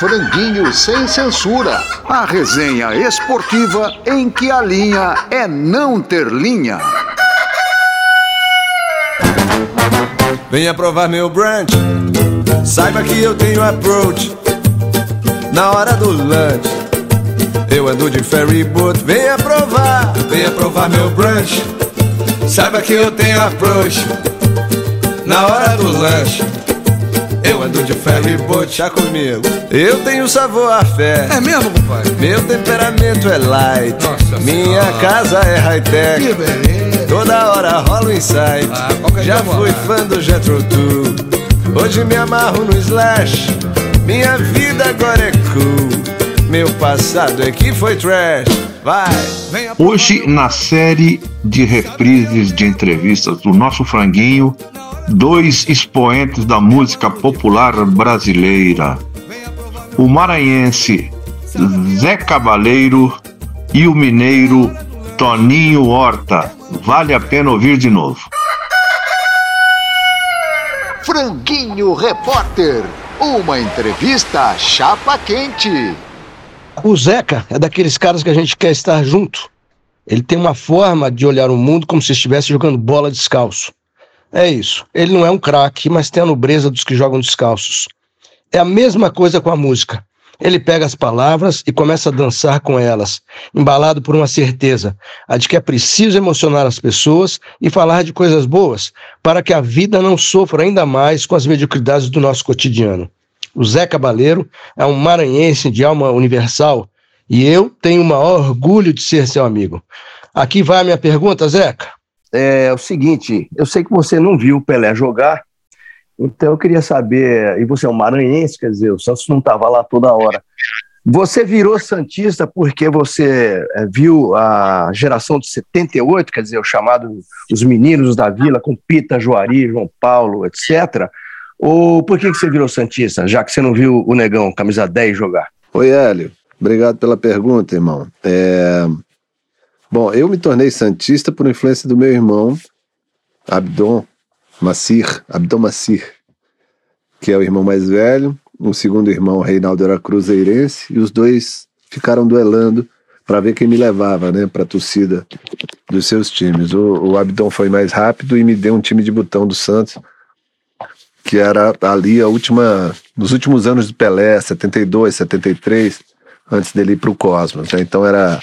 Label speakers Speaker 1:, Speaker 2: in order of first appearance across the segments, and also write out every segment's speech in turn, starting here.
Speaker 1: Franguinho sem censura.
Speaker 2: A resenha esportiva em que a linha é não ter linha.
Speaker 3: Venha provar meu brunch. Saiba que eu tenho approach. Na hora do lunch. Eu ando de ferry boat. Venha provar, venha provar meu brunch. Saiba que eu tenho approach. Na hora do lanche. Eu ando de ferry boat, chá comigo. Eu tenho sabor a fé.
Speaker 4: É mesmo, compadre?
Speaker 3: Meu temperamento é light.
Speaker 4: Nossa
Speaker 3: Minha
Speaker 4: senhora.
Speaker 3: casa é high-tech.
Speaker 4: Que beleza.
Speaker 3: Toda hora rola um insight.
Speaker 4: Ah, qualquer
Speaker 3: Já fui fã do Jetro. Hoje me amarro no Slash. Minha vida agora é cool. Meu passado é que foi trash. Vai.
Speaker 5: Hoje, na série de reprises de entrevistas do nosso franguinho, dois expoentes da música popular brasileira. O maranhense Zé Cabaleiro e o mineiro Toninho Horta. Vale a pena ouvir de novo.
Speaker 1: Franguinho Repórter. Uma entrevista chapa quente.
Speaker 6: O Zeca é daqueles caras que a gente quer estar junto. Ele tem uma forma de olhar o mundo como se estivesse jogando bola descalço. É isso. Ele não é um craque, mas tem a nobreza dos que jogam descalços. É a mesma coisa com a música. Ele pega as palavras e começa a dançar com elas, embalado por uma certeza, a de que é preciso emocionar as pessoas e falar de coisas boas, para que a vida não sofra ainda mais com as mediocridades do nosso cotidiano. O Zé Cabaleiro é um maranhense de alma universal e eu tenho o maior orgulho de ser seu amigo. Aqui vai a minha pergunta, Zeca. É o seguinte, eu sei que você não viu o Pelé jogar, então eu queria saber, e você é um maranhense, quer dizer, o Santos não estava lá toda hora. Você virou Santista porque você é, viu a geração de 78, quer dizer, o chamado Os Meninos da Vila, com Pita, Juari, João Paulo, etc. Ou por que, que você virou Santista, já que você não viu o Negão, camisa 10, jogar?
Speaker 7: Oi, Hélio. Obrigado pela pergunta, irmão. É, Bom, eu me tornei Santista por influência do meu irmão, Abdon Macir, Abdon Macir, que é o irmão mais velho. O segundo irmão, Reinaldo, era cruzeirense, e os dois ficaram duelando para ver quem me levava, né, para a torcida dos seus times. O, o Abdon foi mais rápido e me deu um time de botão do Santos, que era ali a última, nos últimos anos do Pelé, 72, 73, antes dele ir para o Cosmos. Né? Então era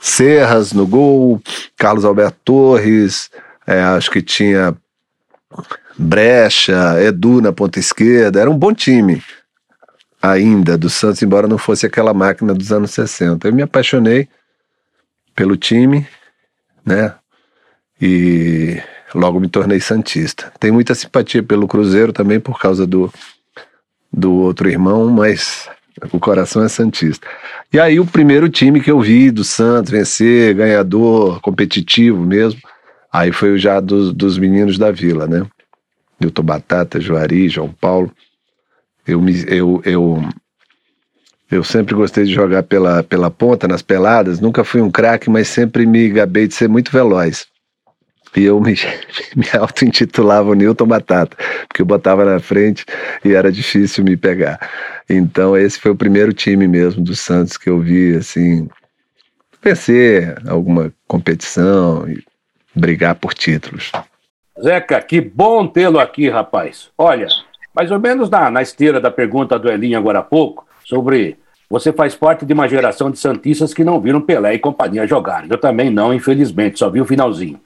Speaker 7: Serras no gol, Carlos Alberto Torres, é, acho que tinha Brecha, Edu na ponta esquerda, era um bom time ainda do Santos, embora não fosse aquela máquina dos anos 60. Eu me apaixonei pelo time, né? E logo me tornei Santista. Tenho muita simpatia pelo Cruzeiro também por causa do, do outro irmão, mas o coração é Santista. E aí o primeiro time que eu vi do Santos vencer, ganhador, competitivo mesmo, aí foi já dos, meninos da Vila, né? Milton Batata, Juari, João Paulo. Eu, eu, eu, eu sempre gostei de jogar pela, pela ponta, nas peladas. Nunca fui um craque, mas sempre me gabei de ser muito veloz. E eu me, me auto-intitulava o Newton Batata, porque eu botava na frente e era difícil me pegar. Então, esse foi o primeiro time mesmo do Santos que eu vi, assim, vencer alguma competição e brigar por títulos.
Speaker 8: Zeca, que bom tê-lo aqui, rapaz. Olha, mais ou menos na, na esteira da pergunta do Elinho agora há pouco, sobre você faz parte de uma geração de Santistas que não viram Pelé e companhia jogarem. Eu também não, infelizmente, só vi o finalzinho.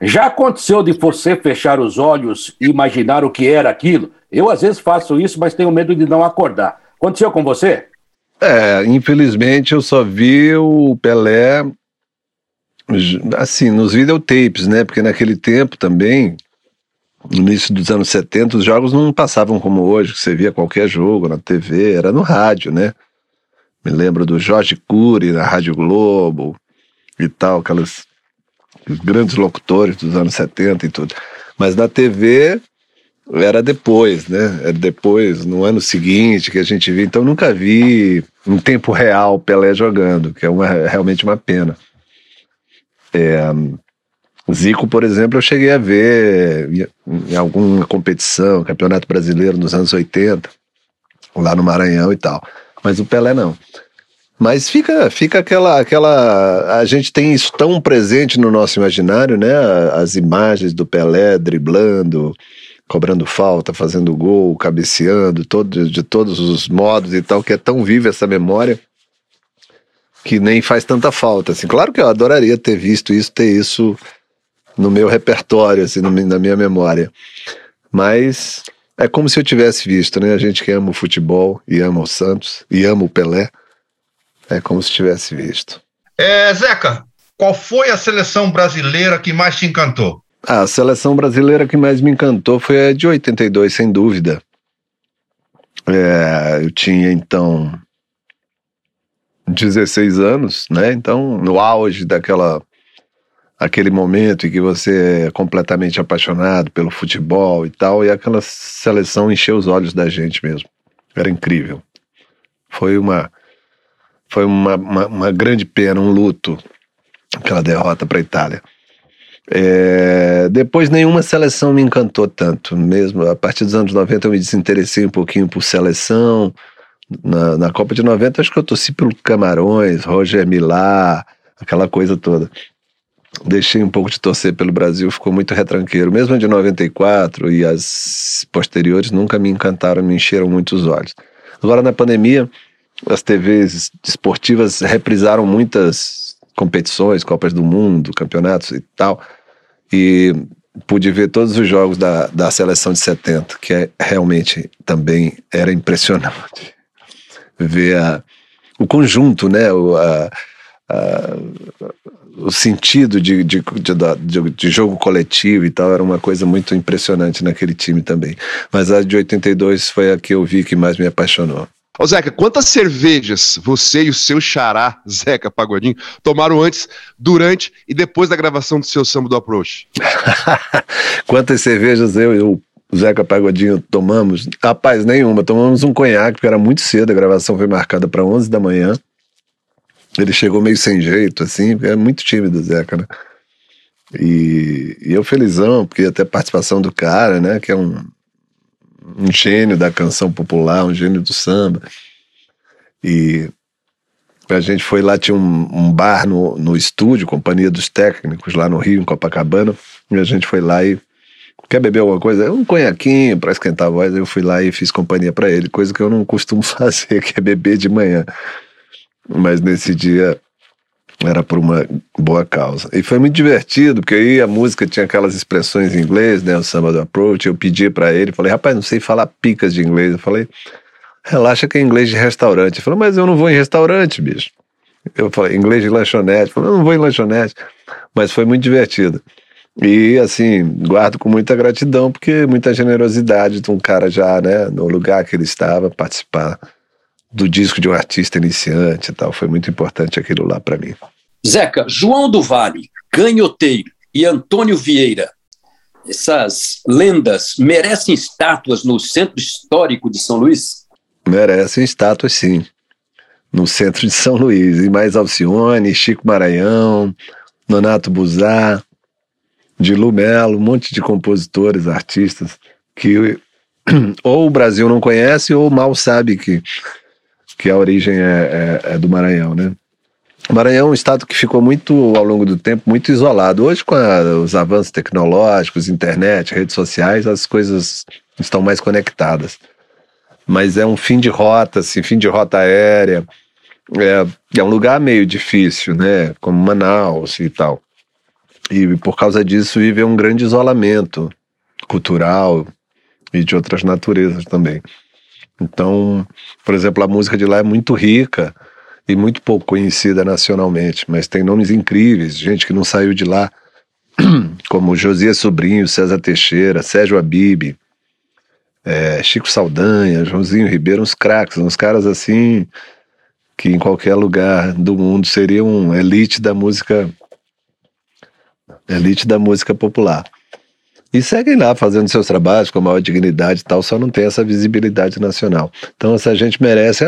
Speaker 8: Já aconteceu de você fechar os olhos e imaginar o que era aquilo? Eu às vezes faço isso, mas tenho medo de não acordar. Aconteceu com você?
Speaker 7: É, infelizmente eu só vi o Pelé assim, nos videotapes, né? Porque naquele tempo também, no início dos anos 70, os jogos não passavam como hoje, que você via qualquer jogo na TV, era no rádio, né? Me lembro do Jorge Cury na Rádio Globo e tal, aquelas grandes locutores dos anos 70 e tudo. Mas na TV era depois, né? Era depois, no ano seguinte que a gente viu. Então nunca vi em tempo real Pelé jogando, que é uma, realmente uma pena. É, Zico, por exemplo, eu cheguei a ver em alguma competição, Campeonato Brasileiro nos anos 80, lá no Maranhão e tal. Mas o Pelé não. Mas fica, fica aquela, aquela. A gente tem isso tão presente no nosso imaginário, né? As imagens do Pelé driblando, cobrando falta, fazendo gol, cabeceando, todo, de todos os modos e tal, que é tão viva essa memória que nem faz tanta falta. Assim, claro que eu adoraria ter visto isso, ter isso no meu repertório, assim, no, na minha memória. Mas é como se eu tivesse visto, né? A gente que ama o futebol e ama o Santos e ama o Pelé é como se tivesse visto.
Speaker 9: É, Zeca, qual foi a seleção brasileira que mais te encantou?
Speaker 7: A seleção brasileira que mais me encantou foi a de 82, sem dúvida. É, eu tinha então 16 anos, né? Então, no auge daquela aquele momento em que você é completamente apaixonado pelo futebol e tal, e aquela seleção encheu os olhos da gente mesmo. Era incrível. Foi uma foi uma, uma, uma grande pena, um luto, aquela derrota para a Itália. É, depois nenhuma seleção me encantou tanto, mesmo a partir dos anos 90 eu me desinteressei um pouquinho por seleção. Na, na Copa de 90 acho que eu torci pelo Camarões, Roger Milá, aquela coisa toda. Deixei um pouco de torcer pelo Brasil, ficou muito retranqueiro. Mesmo de 94 e as posteriores nunca me encantaram, me encheram muito os olhos. Agora na pandemia as TVs esportivas reprisaram muitas competições, Copas do Mundo, campeonatos e tal, e pude ver todos os jogos da, da seleção de 70, que é, realmente também era impressionante. Ver a, o conjunto, né, o, a, a, o sentido de, de, de, de, jogo coletivo e tal, era uma coisa muito impressionante naquele time também. Mas a de 82 foi a que eu vi que mais me apaixonou.
Speaker 10: Ô Zeca, quantas cervejas você e o seu xará, Zeca Pagodinho, tomaram antes, durante e depois da gravação do seu samba do Approach?
Speaker 7: quantas cervejas eu e o Zeca Pagodinho tomamos? Rapaz, nenhuma. Tomamos um conhaque, porque era muito cedo, a gravação foi marcada para 11 da manhã. Ele chegou meio sem jeito, assim, é muito tímido Zeca, né? E, e eu felizão, porque até participação do cara, né, que é um, um gênio da canção popular, um gênio do samba. E a gente foi lá, tinha um, um, bar no, no estúdio, Companhia dos Técnicos, lá no Rio, em Copacabana, e a gente foi lá e quer beber alguma coisa? Um conhaquinho para esquentar a voz. Eu fui lá e fiz companhia para ele, coisa que eu não costumo fazer, que é beber de manhã. Mas nesse dia era por uma boa causa. E foi muito divertido, porque aí a música tinha aquelas expressões em inglês, né, o samba do approach, eu pedi para ele, falei, rapaz, não sei falar picas de inglês. Eu falei, relaxa que é inglês de restaurante. Ele falou, mas eu não vou em restaurante, bicho. Eu falei, inglês de lanchonete. Eu falei, não vou em lanchonete. Mas foi muito divertido. E, assim, guardo com muita gratidão, porque muita generosidade de um cara já, né, no lugar que ele estava, participar do disco de um artista iniciante e tal. Foi muito importante aquilo lá para mim.
Speaker 11: Zeca, João do Vale, Canhoteiro e Antônio Vieira, essas lendas merecem estátuas no Centro Histórico de São Luís?
Speaker 7: Merecem estátuas, sim. No centro de São Luís. E mais Alcione, Chico Maranhão, Nonato Buzar, Dilu Melo, um monte de compositores, artistas que ou o Brasil não conhece ou mal sabe que que a origem é, é, é do Maranhão, né? O Maranhão é um estado que ficou muito, ao longo do tempo, muito isolado. Hoje, com a, os avanços tecnológicos, internet, redes sociais, as coisas estão mais conectadas. Mas é um fim de rota, assim, fim de rota aérea. É, é um lugar meio difícil, né? Como Manaus e tal. E por causa disso vive um grande isolamento cultural e de outras naturezas também. Então, por exemplo, a música de lá é muito rica e muito pouco conhecida nacionalmente, mas tem nomes incríveis, gente que não saiu de lá, como Josias Sobrinho, César Teixeira, Sérgio Abib, é, Chico Saldanha, Joãozinho Ribeiro, uns craques, uns caras assim que em qualquer lugar do mundo seriam elite da música elite da música popular. E seguem lá fazendo seus trabalhos com maior dignidade e tal, só não tem essa visibilidade nacional. Então, essa gente merece.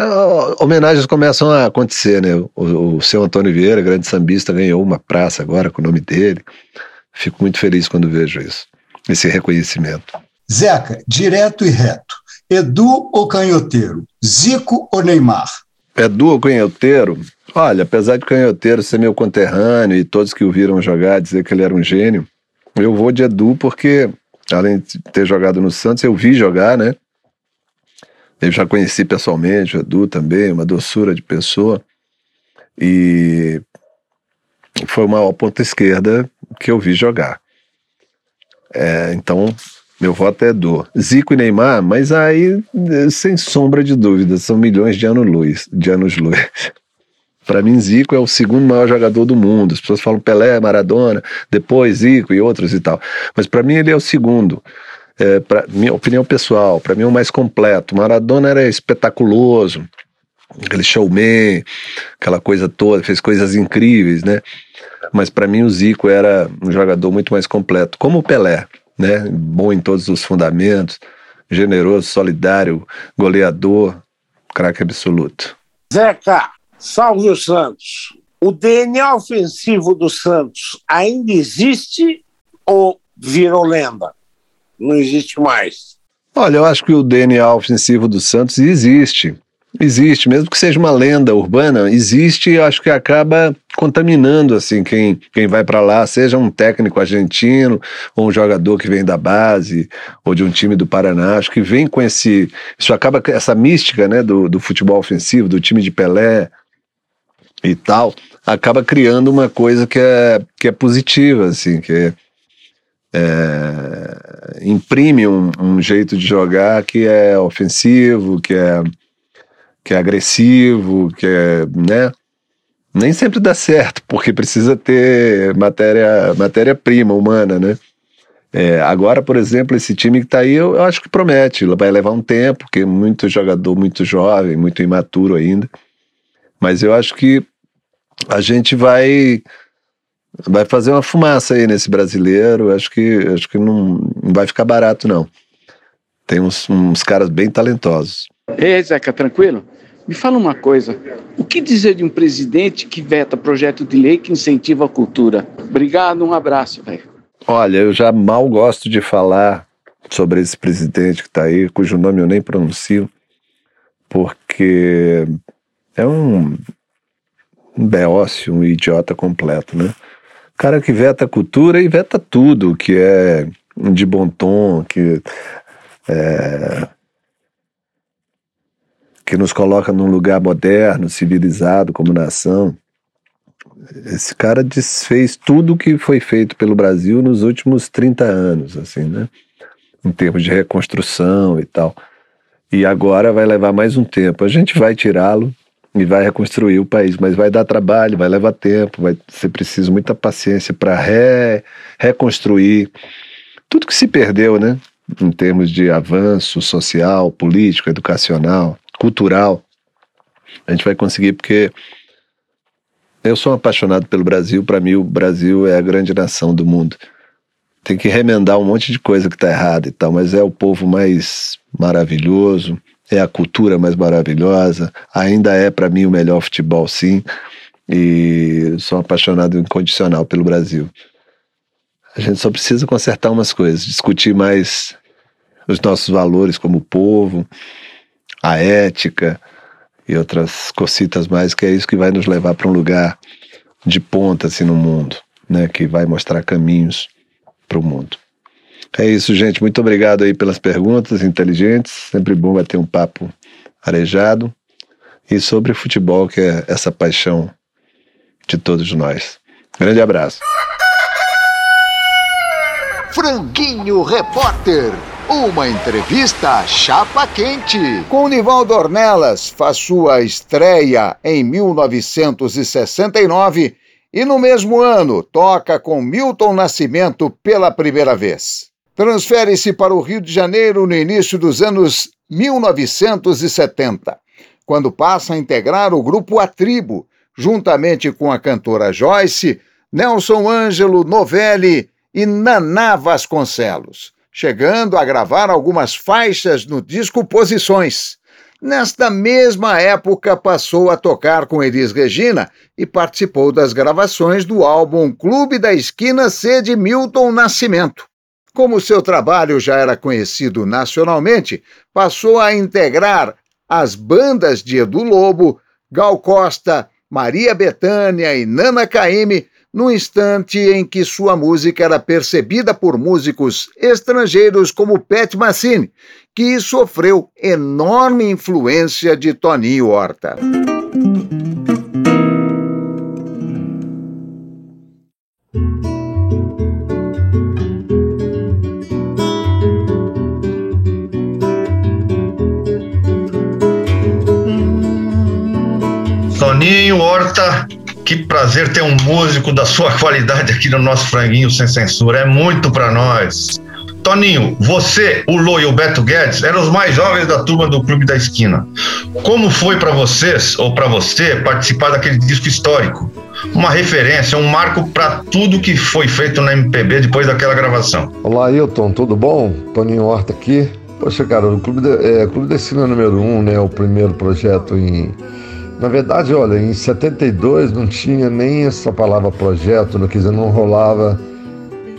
Speaker 7: Homenagens começam a acontecer, né? O, o seu Antônio Vieira, grande sambista, ganhou uma praça agora com o nome dele. Fico muito feliz quando vejo isso, esse reconhecimento.
Speaker 12: Zeca, direto e reto. Edu ou Canhoteiro? Zico ou Neymar?
Speaker 7: Edu ou Canhoteiro? Olha, apesar de Canhoteiro ser meu conterrâneo e todos que o viram jogar dizer que ele era um gênio, eu vou de Edu porque, além de ter jogado no Santos, eu vi jogar, né? Eu já conheci pessoalmente o Edu também, uma doçura de pessoa. E foi uma ponta esquerda que eu vi jogar. É, então, meu voto é Edu. Zico e Neymar, mas aí, sem sombra de dúvida, são milhões de anos-luz. De anos -luz. Para mim, Zico é o segundo maior jogador do mundo. As pessoas falam Pelé, Maradona, depois Zico e outros e tal. Mas para mim, ele é o segundo. É, pra, minha opinião pessoal, para mim é o mais completo. Maradona era espetaculoso, aquele showman, aquela coisa toda, fez coisas incríveis, né? Mas para mim o Zico era um jogador muito mais completo, como o Pelé, né? Bom em todos os fundamentos, generoso, solidário, goleador, craque absoluto.
Speaker 13: Zeca, salve o Santos. O DNA ofensivo do Santos ainda existe ou virou lenda? Não existe mais.
Speaker 7: Olha, eu acho que o DNA ofensivo do Santos existe. Existe, mesmo que seja uma lenda urbana, existe e acho que acaba contaminando assim quem, quem vai para lá, seja um técnico argentino ou um jogador que vem da base ou de um time do Paraná, acho que vem com esse, isso acaba essa mística, né, do, do futebol ofensivo, do time de Pelé e tal, acaba criando uma coisa que é, que é positiva, assim, que é, imprime um, um jeito de jogar que é ofensivo, que é que é agressivo, que é, né? Nem sempre dá certo, porque precisa ter matéria matéria-prima humana, né? É, agora, por exemplo, esse time que está aí, eu, eu, acho que promete. Vai levar um tempo, porque muito jogador muito jovem, muito imaturo ainda. Mas eu acho que a gente vai vai fazer uma fumaça aí nesse brasileiro. Acho que acho que não, não vai ficar barato não. Tem uns, uns caras bem talentosos.
Speaker 14: Ei, Zeca, tranquilo? Me fala uma coisa. O que dizer de um presidente que veta projeto de lei que incentiva a cultura? Obrigado, um abraço, velho.
Speaker 7: Olha, eu já mal gosto de falar sobre esse presidente que está aí, cujo nome eu nem pronuncio, porque é um, um beócio, um idiota completo, né? Cara que veta a cultura e veta tudo que é de bom tom, que é, que nos coloca num lugar moderno, civilizado como nação. Esse cara desfez tudo que foi feito pelo Brasil nos últimos 30 anos, assim, né? Em termos de reconstrução e tal. E agora vai levar mais um tempo. A gente vai tirá-lo e vai reconstruir o país, mas vai dar trabalho, vai levar tempo, vai ser preciso muita paciência para re, reconstruir tudo que se perdeu, né? Em termos de avanço social, político, educacional cultural, a gente vai conseguir porque eu sou apaixonado pelo Brasil, para mim o Brasil é a grande nação do mundo. Tem que remendar um monte de coisa que está errada e tal, mas é o povo mais maravilhoso, é a cultura mais maravilhosa, ainda é para mim o melhor futebol, sim, e sou apaixonado incondicional pelo Brasil. A gente só precisa consertar umas coisas, discutir mais os nossos valores como povo, a ética e outras cocitas mais, que é isso que vai nos levar para um lugar de ponta assim no mundo, né, que vai mostrar caminhos para o mundo. É isso, gente. Muito obrigado aí pelas perguntas inteligentes. Sempre bom bater um papo arejado. E sobre futebol, que é essa paixão de todos nós. Grande abraço.
Speaker 1: Franguinho Repórter. Uma entrevista chapa quente.
Speaker 2: Com Nivaldo Ornelas faz sua estreia em 1969 e no mesmo ano toca com Milton Nascimento pela primeira vez. Transfere-se para o Rio de Janeiro no início dos anos 1970, quando passa a integrar o grupo A Tribo, juntamente com a cantora Joyce, Nelson Ângelo Novelli e Naná Vasconcelos chegando a gravar algumas faixas no disco Posições. Nesta mesma época, passou a tocar com Elis Regina e participou das gravações do álbum Clube da Esquina C de Milton Nascimento. Como seu trabalho já era conhecido nacionalmente, passou a integrar as bandas de Edu Lobo, Gal Costa, Maria Bethânia e Nana Caymmi no instante em que sua música era percebida por músicos estrangeiros como Pat Messini, que sofreu enorme influência de Toninho Horta.
Speaker 9: Toninho Horta, que prazer ter um músico da sua qualidade aqui no nosso Franguinho Sem Censura. É muito para nós. Toninho, você, o Lô e o Beto Guedes eram os mais jovens da turma do Clube da Esquina. Como foi para vocês, ou para você, participar daquele disco histórico? Uma referência, um marco para tudo que foi feito na MPB depois daquela gravação.
Speaker 15: Olá, Ailton, tudo bom? Toninho Horta aqui. Poxa, cara, o Clube, da, é, Clube da Esquina número 1, um, né? O primeiro projeto em na verdade, olha, em 72 não tinha nem essa palavra projeto, não, quer dizer, não rolava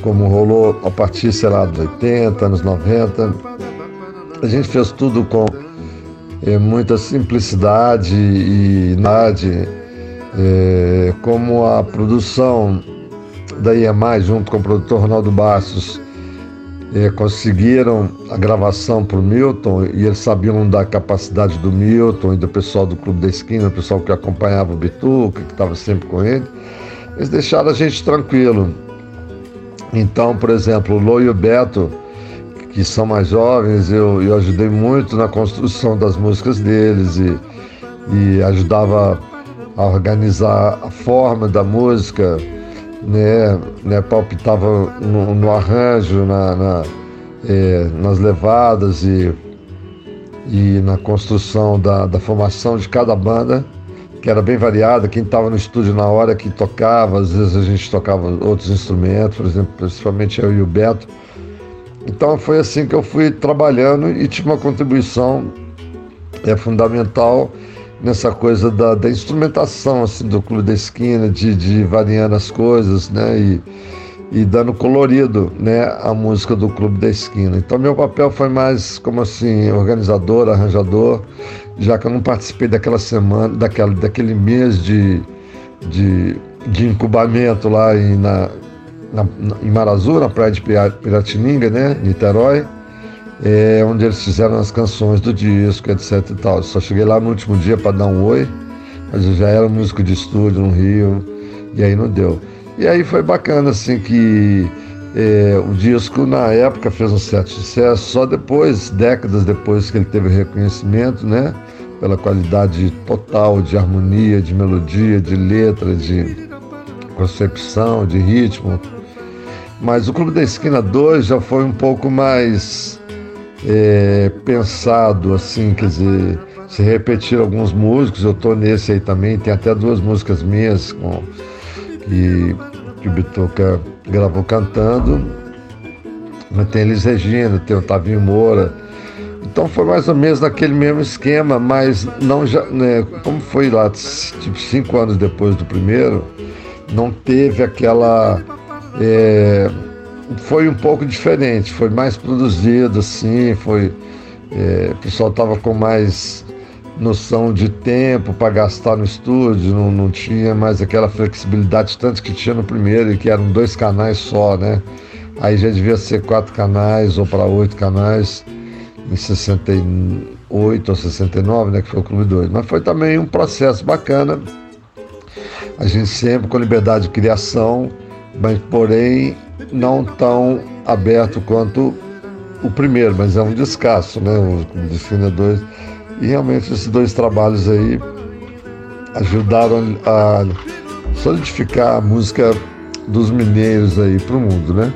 Speaker 15: como rolou a partir, sei lá, dos 80, anos 90. A gente fez tudo com é, muita simplicidade e nade, é, como a produção da IEMAI junto com o produtor Ronaldo Bastos é, conseguiram a gravação para o Milton e eles sabiam da capacidade do Milton e do pessoal do Clube da Esquina, o pessoal que acompanhava o Bituca, que estava sempre com ele, eles deixaram a gente tranquilo. Então, por exemplo, o Lô e o Beto, que são mais jovens, eu, eu ajudei muito na construção das músicas deles e, e ajudava a organizar a forma da música, né, né palpitava no, no arranjo, na, na é, nas levadas e, e na construção da, da formação de cada banda, que era bem variada. Quem estava no estúdio na hora que tocava, às vezes a gente tocava outros instrumentos, por exemplo, principalmente eu e o Beto. Então foi assim que eu fui trabalhando e tive uma contribuição é, fundamental nessa coisa da, da, instrumentação assim, do Clube da Esquina, de, de variando as coisas, né? E, e dando colorido né, à música do Clube da Esquina. Então meu papel foi mais como assim, organizador, arranjador, já que eu não participei daquela semana, daquela, daquele mês de, de, de incubamento lá em, na, na, em Marazu, na praia de Piratininga, né, Niterói é, onde eles fizeram as canções do disco, etc e tal. Só cheguei lá no último dia para dar um oi, mas eu já era músico de estúdio no Rio, e aí não deu. E aí foi bacana, assim, que é, o disco na época fez um certo sucesso, só depois, décadas depois que ele teve reconhecimento, né? Pela qualidade total de harmonia, de melodia, de letra, de concepção, de ritmo. Mas o Clube da Esquina 2 já foi um pouco mais é, pensado, assim, quer dizer, se repetir alguns músicos, eu tô nesse aí também, tem até duas músicas minhas com, que, que o Bituca gravou cantando, mas tem Elis Regina, tem o Tavinho Moura, então foi mais ou menos naquele mesmo esquema, mas não já, né, como foi lá, tipo, cinco anos depois do primeiro, não teve aquela. É, foi um pouco diferente, foi mais produzido, assim, foi. É, o pessoal estava com mais noção de tempo para gastar no estúdio, não, não tinha mais aquela flexibilidade tanto que tinha no primeiro, que eram dois canais só, né? Aí já devia ser quatro canais ou para oito canais em 68 ou 69, né? Que foi o Clube 2. Mas foi também um processo bacana. A gente sempre com liberdade de criação, mas porém não tão aberto quanto o primeiro, mas é um descasso, né? O Defina 2. E realmente esses dois trabalhos aí ajudaram a solidificar a música dos mineiros aí para o mundo, né?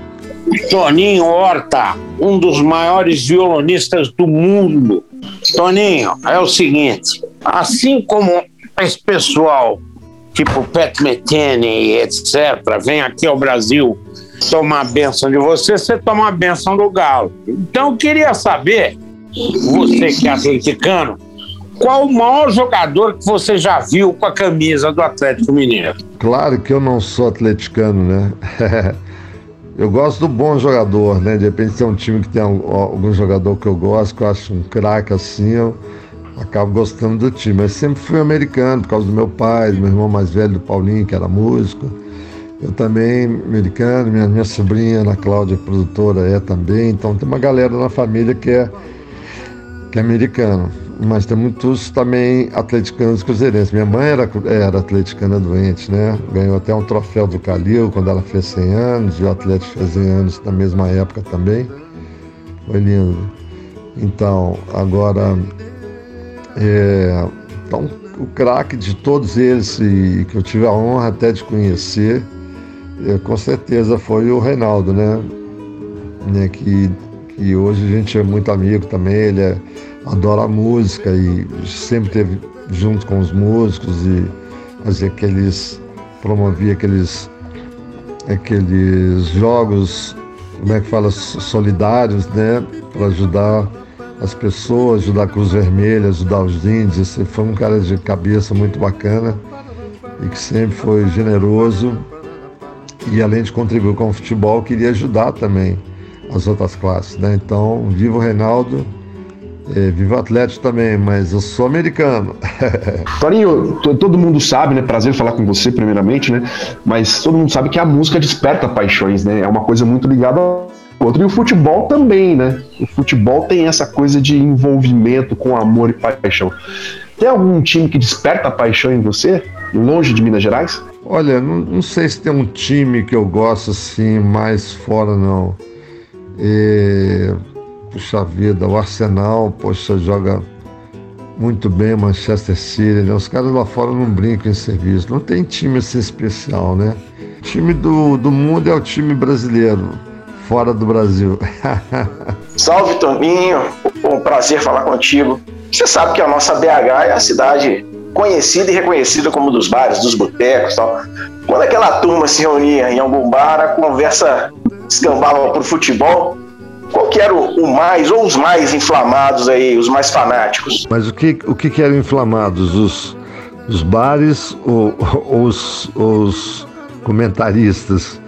Speaker 13: Toninho Horta, um dos maiores violonistas do mundo. Toninho, é o seguinte, assim como esse pessoal, tipo Pat Metheny, etc., vem aqui ao Brasil tomar a benção de você, você toma a benção do Galo. Então eu queria saber, você que é atleticano, qual o maior jogador que você já viu com a camisa do Atlético Mineiro?
Speaker 15: Claro que eu não sou atleticano, né? Eu gosto do bom jogador, né? De repente tem um time que tem algum jogador que eu gosto, que eu acho um craque assim, eu acabo gostando do time. Mas sempre fui americano por causa do meu pai, do meu irmão mais velho, do Paulinho, que era músico. Eu também, americano, minha, minha sobrinha, Ana Cláudia, produtora, é também. Então tem uma galera na família que é, que é americano. Mas tem muitos também atleticanos cruzeirenses. Minha mãe era, era atleticana doente, né? Ganhou até um troféu do Calil quando ela fez 100 anos, e o Atlético fez 100 anos na mesma época também. Foi lindo. Então, agora, é, então, o craque de todos eles, e que eu tive a honra até de conhecer, é, com certeza foi o Reinaldo, né? né? Que, que hoje a gente é muito amigo também, ele é, adora música e sempre teve junto com os músicos e fazia aqueles, promovia aqueles, aqueles jogos, como é que fala, solidários, né? Para ajudar as pessoas, ajudar a Cruz Vermelha, ajudar os índios. Foi um cara de cabeça muito bacana e que sempre foi generoso e além de contribuir com o futebol, queria ajudar também as outras classes. Né? Então, viva o Reinaldo, é, viva o Atlético também, mas eu sou americano.
Speaker 16: Torinho, todo mundo sabe, né? Prazer falar com você, primeiramente, né? Mas todo mundo sabe que a música desperta paixões, né? É uma coisa muito ligada ao outro. E o futebol também, né? O futebol tem essa coisa de envolvimento com amor e paixão. Tem algum time que desperta paixão em você, longe de Minas Gerais?
Speaker 15: Olha, não, não, sei se tem um time que eu gosto assim mais fora, não. E, puxa vida, o Arsenal, poxa, joga muito bem Manchester City, né? Os caras lá fora não brincam em serviço. Não tem time assim especial, né? O time do, do mundo é o time brasileiro, fora do Brasil.
Speaker 17: Salve, Toninho. Um prazer falar contigo. Você sabe que a nossa BH é a cidade conhecida e reconhecida como dos bares, dos botecos e tal. Quando aquela turma se reunia em algum bar, a conversa escambava pro futebol. Qual que era o, o, mais, ou os mais inflamados aí, os mais fanáticos?
Speaker 15: Mas o que, o que, que eram inflamados? Os, os bares ou, ou os, os comentaristas?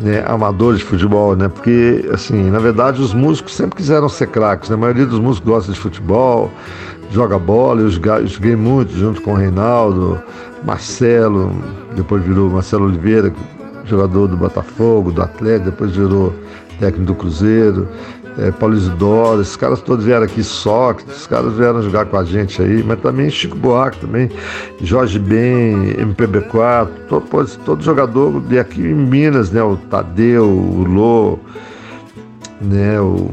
Speaker 15: Né, amadores de futebol, né? Porque, assim, na verdade, os músicos sempre quiseram ser craques. Né? A maioria dos músicos gosta de futebol, joga bola, eu joguei muito junto com o Reinaldo, Marcelo, depois virou Marcelo Oliveira, jogador do Botafogo, do Atlético, depois virou técnico do Cruzeiro, é, Paulo Isidoro, esses caras todos vieram aqui, Sócrates, esses caras vieram jogar com a gente aí, mas também Chico Buarque também, Jorge Ben, MPB4, todo, todo jogador de aqui em Minas, né, o Tadeu, o Lô, né, o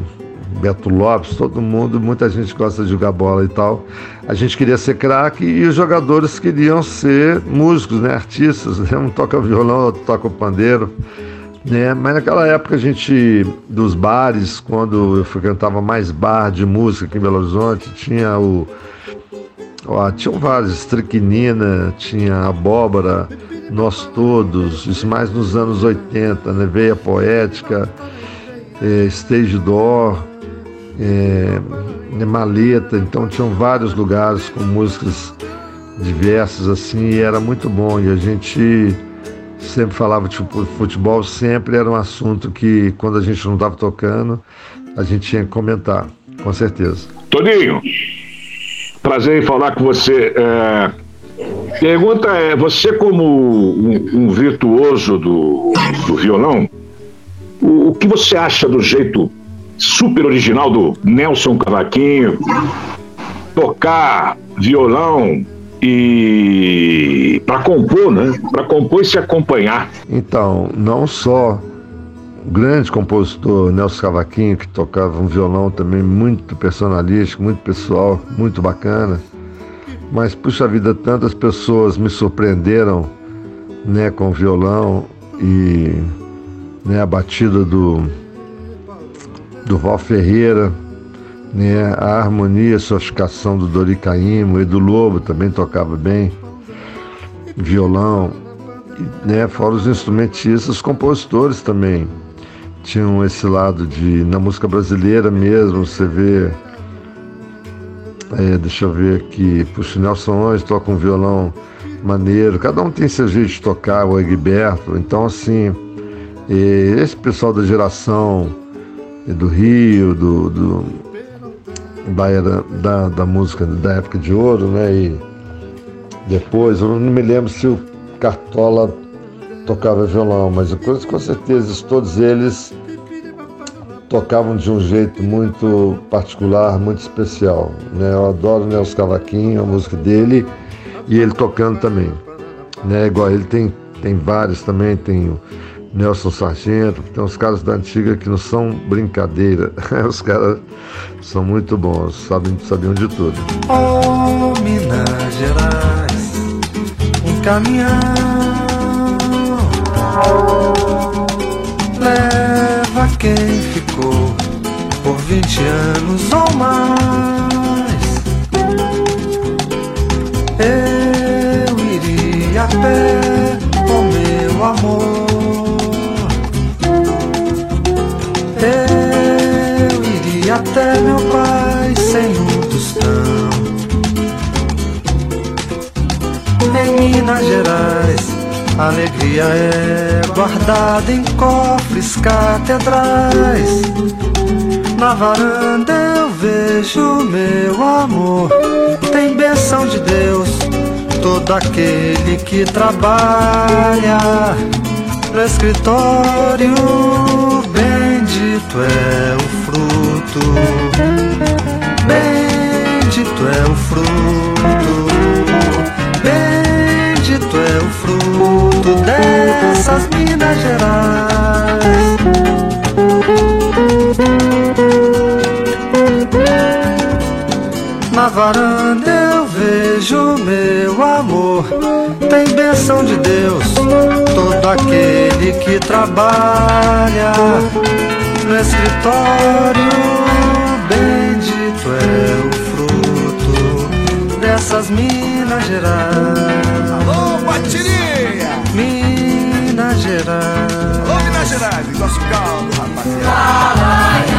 Speaker 15: Beto Lopes, todo mundo, muita gente gosta de jogar bola e tal. A gente queria ser craque e os jogadores queriam ser músicos, né, artistas, né? um toca violão, outro toca pandeiro. Né? Mas naquela época a gente, dos bares, quando eu frequentava mais bar de música aqui em Belo Horizonte, tinha o. Ó, tinham vários, Estriquinina, tinha Abóbora, Nós Todos, isso mais nos anos 80, né? Veia Poética, eh, Stage Door, é, maleta, então tinham vários lugares com músicas diversas assim, e era muito bom. E a gente sempre falava de futebol, sempre era um assunto que quando a gente não estava tocando, a gente tinha que comentar, com certeza.
Speaker 16: Toninho, prazer em falar com você. É... Pergunta é, você como um, um virtuoso do, do violão, o, o que você acha do jeito super original do Nelson Cavaquinho, tocar violão e para compor, né? Para compor e se acompanhar.
Speaker 15: Então, não só o grande compositor Nelson Cavaquinho, que tocava um violão também muito personalístico, muito pessoal, muito bacana. Mas, puxa vida, tantas pessoas me surpreenderam né, com violão e né, a batida do Val Ferreira, né, a harmonia, a sofisticação do Dori Caymmo, Edu Lobo também tocava bem, violão, né, fora os instrumentistas, os compositores também. Tinham esse lado de, na música brasileira mesmo, você vê, é, deixa eu ver aqui, puxa, Nelson Anjo toca um violão maneiro, cada um tem seu jeito de tocar, o Egberto, então assim, E esse pessoal da geração do Rio, do, do da, era, da, da música da época de ouro, né? E depois, eu não me lembro se o Cartola tocava violão, mas com certeza todos eles tocavam de um jeito muito particular, muito especial. Né? Eu adoro o Nelson Cavaquinho, a música dele, e ele tocando também. Né? Igual ele tem, tem vários também, tem Nelson Sargento, tem uns caras da antiga que não são brincadeira. Os caras são muito bons, sabem, sabiam de tudo.
Speaker 3: Oh, Minas Gerais, um caminhão leva quem ficou por vinte anos ou mais. Eu iria a pé, oh meu amor. Até meu pai sem um tostão. Em Minas Gerais a alegria é guardada em cofres catedrais. Na varanda eu vejo meu amor. Tem benção de Deus, todo aquele que trabalha no escritório. Bendito é o fruto, bendito é o fruto. Bendito é o fruto dessas Minas Gerais. Na varanda eu vejo meu amor, tem benção de Deus, todo aquele que trabalha no escritório. Bendito é o fruto dessas Minas Gerais.
Speaker 4: Alô, Batirinha!
Speaker 3: Minas Gerais.
Speaker 4: Alô, Minas Gerais, nosso caldo, rapaziada.